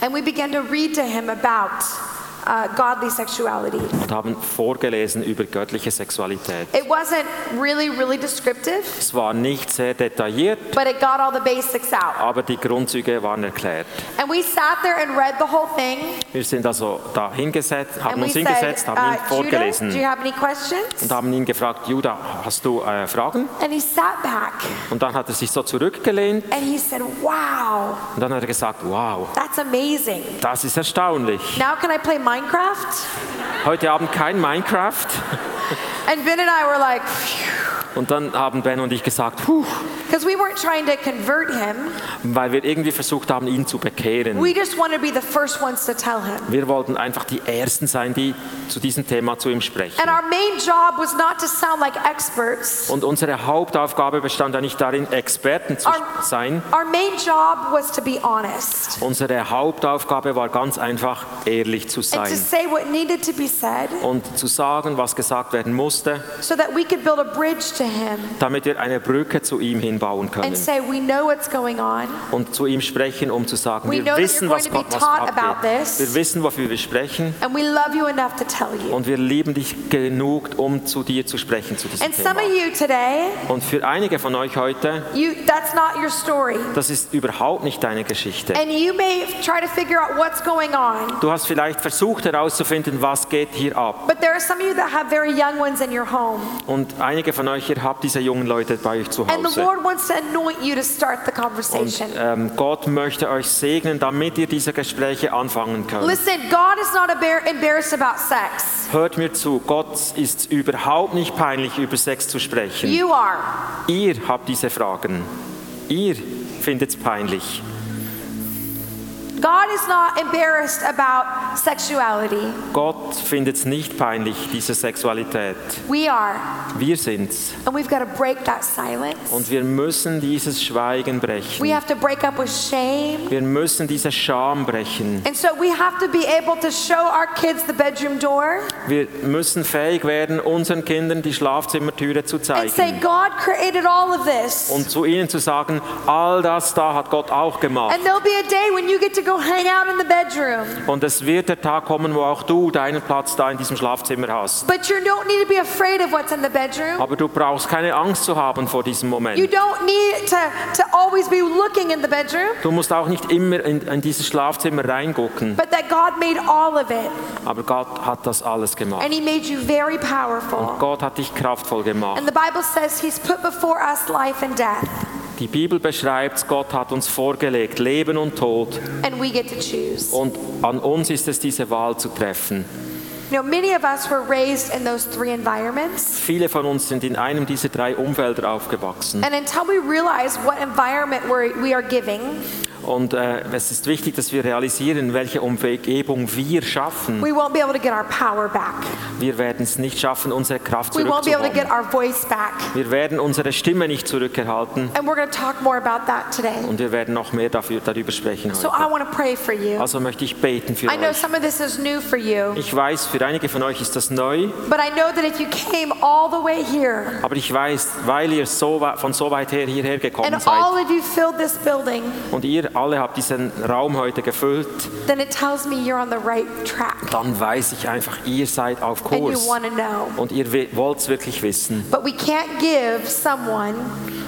And we began to read to him about uh, godly sexuality. und haben vorgelesen über göttliche Sexualität. It wasn't really, really descriptive, Es war nicht sehr detailliert, but it got all the basics out. aber die Grundzüge waren erklärt. And we sat there and read the whole thing. Wir sind also da hingesetzt, haben And uns said, hingesetzt, haben ihn uh, Judah, do vorgelesen you have any questions? und haben ihn gefragt, Judah, hast du äh, Fragen? And he sat back Und dann hat er sich so zurückgelehnt and he said, Wow, und dann hat er gesagt, wow, that's amazing. das ist erstaunlich. Now can I play Minecraft? Heute Abend kein Minecraft. And Ben and I were like, "Phew." Und dann haben Ben und ich gesagt, puh, we weren't trying to convert him. weil wir irgendwie versucht haben, ihn zu bekehren. We just wanted to be the first ones to tell him. Wir wollten einfach die Ersten sein, die zu diesem Thema zu ihm sprechen. And our main job was not to sound like experts. Und unsere Hauptaufgabe bestand ja nicht darin, Experten zu Our, sein. our main job was to be honest Unsere Hauptaufgabe war ganz einfach, ehrlich zu and to sein say what needed to be said und zu sagen, was gesagt werden musste, so that we could build a bridge to him damit wir eine Brücke zu ihm hinbauen können and say, We know what's going on. und zu ihm sprechen, um zu sagen, We wir wissen, was, be was abgeht. Wir wissen, wofür wir sprechen And we love you enough to tell you. und wir lieben dich genug, um zu dir zu sprechen zu diesem And some Thema. of you today, Und für einige von euch heute, you that's not your story. das ist überhaupt nicht deine Geschichte. And you may try to figure out what's going on. Du hast vielleicht versucht herauszufinden, was geht hier ab. But there are some of you that have very young ones in your home. Und einige von euch, ihr habt diese jungen Leute bei euch zu And the Hause. Lord wants to anoint you to start the Und conversation. ähm, Gott möchte euch segnen, damit ihr diese Gespräche anfangen könnt. Listen, God is not embar- embarrassed about sex. Hört mir zu, Gott ist überhaupt nicht peinlich, über Sex zu sprechen. You are. Ihr habt diese Fragen. Ihr findet es peinlich. God is not embarrassed about sexuality. Gott findet es nicht peinlich, diese Sexualität. We are. Wir sind's. And we've got to break that silence. Und wir müssen dieses Schweigen brechen. We have to break up with shame. Wir müssen diese Scham brechen. And so we have to be able to show our kids the bedroom door Wir müssen fähig werden, unseren Kindern die Schlafzimmertüre zu zeigen. and say. God created all of this. Und zu ihnen zu sagen, all das da hat Gott auch gemacht. And there'll be a day when you get to Und es wird der Tag kommen, wo auch du deinen Platz da in diesem Schlafzimmer hast. But you don't need to be afraid of what's in the bedroom. Aber du brauchst keine Angst zu haben vor diesem You Moment. don't need to, to always be looking in the bedroom, Du musst auch nicht immer in, in dieses Schlafzimmer reingucken. but that God made all of it. Aber Gott hat das alles gemacht. And He made you very powerful. Gott hat dich kraftvoll gemacht. And the Bible says He's put before us life and death, Die Bibel beschreibt, Gott hat uns vorgelegt, Leben und Tod. and we get to choose. Und an uns ist es, diese Wahl zu treffen. You know, many of us were raised in those three environments. Viele von uns sind in einem dieser drei Umfelder aufgewachsen. And until we realize what environment we are giving, Und äh, es ist wichtig, dass wir realisieren, welche Umgebung wir schaffen. we won't be able to get our power back. Wir werden es nicht schaffen, unsere Kraft We won't be able to get zurückzuholen. our voice back. Wir werden unsere Stimme nicht zurückerhalten. And we're going to talk more about that today. Und wir werden noch mehr dafür, darüber sprechen So I heute. want to pray for you. Also möchte ich beten für I know euch. some of this is new for you, Ich weiß, für einige von euch ist das neu, but I know that if you came all the way here aber ich weiß, weil ihr so von so weit her hierher gekommen and seid all of you filled this building, und ihr alle habt diesen Raum heute gefüllt, then it tells me you're on the right track dann weiß ich einfach, ihr seid auf and you Kurs want to know. und ihr wollt es wirklich wissen. But we can't give someone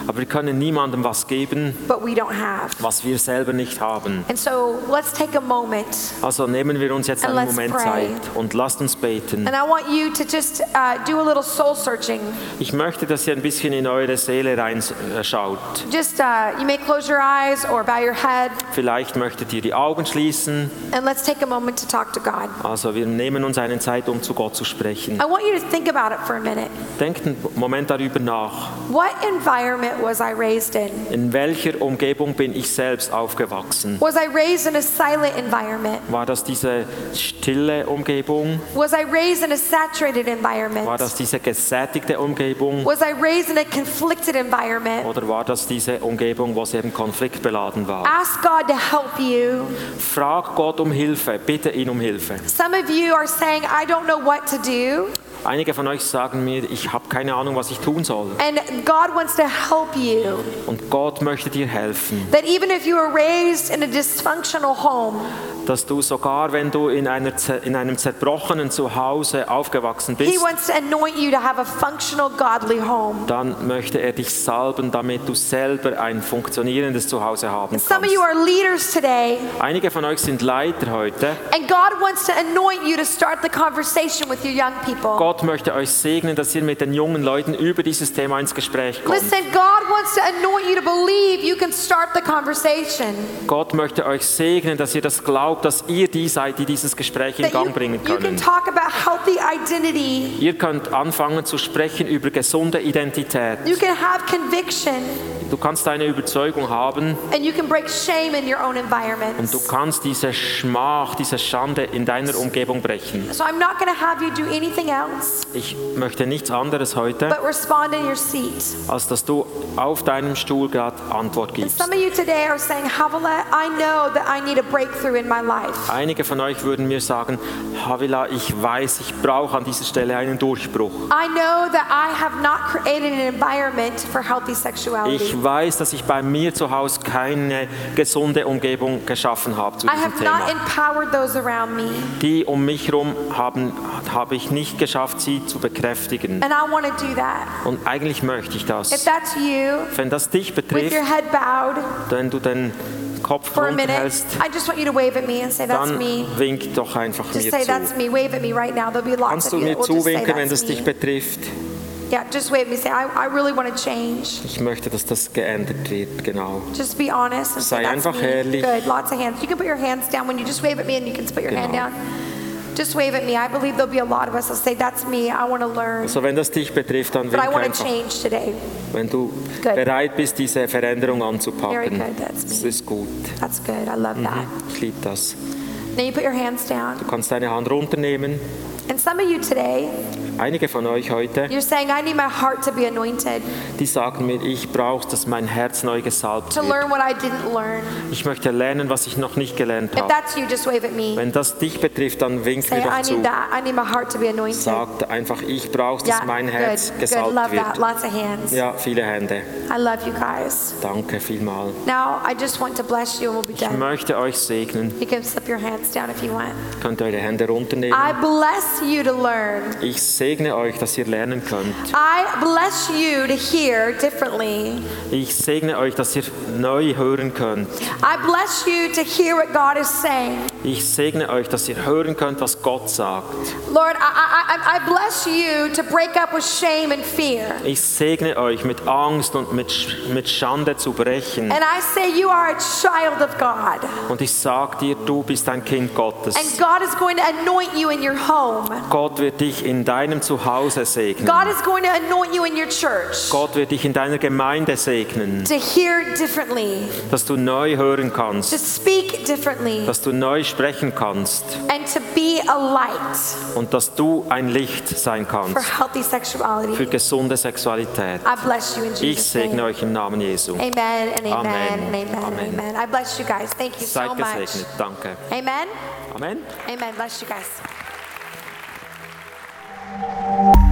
Aber wir können niemandem was geben, what we don't have. was wir selber nicht haben. And so let's take a moment Also nehmen wir uns jetzt And einen let's Moment pray. Zeit und lasst uns beten. and I want you to just uh, do a little soul searching. Ich möchte, dass ihr ein bisschen in eure Seele reinschaut. Just uh, you may close your eyes or bow your head, Vielleicht möchtet ihr die Augen schließen. and let's take a moment to talk to God. Also wir nehmen uns eine Zeit, um zu Gott zu sprechen. I want you to think about it for a minute. Denkt einen Moment darüber nach. What environment was I raised in? In welcher Umgebung bin ich selbst aufgewachsen? Was I raised in a silent environment? War das diese stille Umgebung? Was I raised in a saturated environment? War das diese gesättigte Umgebung? Was I raised in a conflicted environment? Oder war das diese Umgebung, wo es eben konfliktbeladen war? Ask God to help you. Frag Gott um Hilfe, bitte ihn um Hilfe. Some of you are saying, I don't know what to do. Einige von euch sagen mir, ich habe keine Ahnung, was ich tun soll. And God wants to help you. Und Gott möchte dir helfen, That even if you were raised in a dysfunctional home, dass du sogar, wenn du in, einer, in einem zerbrochenen Zuhause aufgewachsen He bist, wants to anoint you to have a functional, godly home. dann möchte er dich salben, damit du selber ein funktionierendes Zuhause haben Some of you kannst. are leaders today, Einige von euch sind Leiter heute. and God wants to anoint you to start the conversation with your young people. Gott möchte euch segnen, dass ihr mit den jungen Leuten über dieses Thema ins Gespräch kommt. Listen, God wants to anoint you to believe you can start the conversation. Gott möchte euch segnen, dass ihr das glaubt, glaubt, dass ihr die seid, die dieses Gespräch in Gang bringen können. Ihr könnt anfangen zu sprechen über gesunde Identität. You can have conviction. Du kannst eine Überzeugung haben And you can break shame in your own und du kannst diese Schmach, diese Schande in deiner Umgebung brechen. So I'm not going to have you do anything else Ich möchte nichts anderes heute, but respond in your seat. als dass du auf deinem Stuhl gerade Antwort And gibst. some of you today are saying, Havilah, I know that I need a breakthrough in my life. Einige von euch würden mir sagen, Havila, ich weiß, ich brauche an dieser Stelle einen Durchbruch. I know that I have not created an environment for healthy sexuality. Ich weiß, dass ich bei mir zu Hause keine gesunde Umgebung geschaffen habe zu I diesem have not Thema. empowered those around me. Die um mich herum haben, habe ich nicht geschafft, sie zu bekräftigen. And I want to do that. Und eigentlich möchte ich If das. that's you, Wenn das dich with betrifft, your head bowed wenn du den Kopf for a minute, runterhältst, I just want you to wave at me and say, that's dann me. wink doch einfach Just mir say, zu. that's me. Wave at me right now. There'll be lots Kannst of du you mir that will just say, zuwinken, wenn that's das dich me. betrifft? Yeah, just wave at me. Say, I, I really want to change. Ich möchte, dass das geändert wird, genau. Just be honest and say, Sei that's einfach me. ehrlich. Good, lots of hands. You can put your hands down when you just wave at me and you can put your hand Genau. down. Just wave at me. I believe there'll be a lot of us that say, that's me. I want to learn. So, wenn das dich betrifft, dann But I wink want to einfach. change today. Wenn du Good. bereit bist, diese Veränderung Very anzupacken. good, that's Das ist gut. That's good. I love that. Mhm. Ich liebe das. Now you put your hands down. Du kannst deine Hand runternehmen. And some of you today, Einige von euch heute, you're saying, I need my heart to be anointed die sagen mir, ich brauche, dass mein Herz neu gesalbt to wird. learn what I didn't learn. Ich möchte lernen, was ich noch nicht gelernt If habe. that's you, just wave at me. Wenn das dich betrifft, dann wink Say, mir I doch zu. need that. I need my heart to be anointed. Sagt einfach, ich brauche, dass Yeah, mein Herz good, good. gesalbt that. wird. Lots of hands. Ja, viele Hände. I love you guys. Danke vielmal. Now, I just want to bless you and we'll be Ich möchte euch segnen. You can slip your hands down if you want. Könnt eure Hände runternehmen. I bless you to learn. Ich segne euch, dass ihr lernen könnt. I bless you to hear differently. Ich segne euch, dass ihr neu hören könnt. I bless you to hear what God is saying. Ich segne euch, dass ihr hören könnt, was Gott sagt. Lord, I, I, I- bless you to break up with shame and fear. Ich segne euch mit Angst und mit, mit Schande zu brechen. And I say you are a child of God. Und ich sag dir, du bist ein Kind Gottes. And God is going to anoint you in your home. Gott wird dich in deinem Zuhause segnen. God is going to anoint you in your church Gott wird dich in deiner Gemeinde segnen, to hear differently, dass du neu hören to kannst, speak differently, dass du neu sprechen kannst and to be a light und dass du ein Licht sein for kannst healthy für sexuality. gesunde Sexualität. I bless you in Ich Jesus' segne name. euch im Namen Jesu. Amen and amen Amen. and amen and Amen. amen. I bless you guys. Thank you so Seid much. gesegnet. Danke. Amen. Amen. Amen. Bless you guys. Thank you.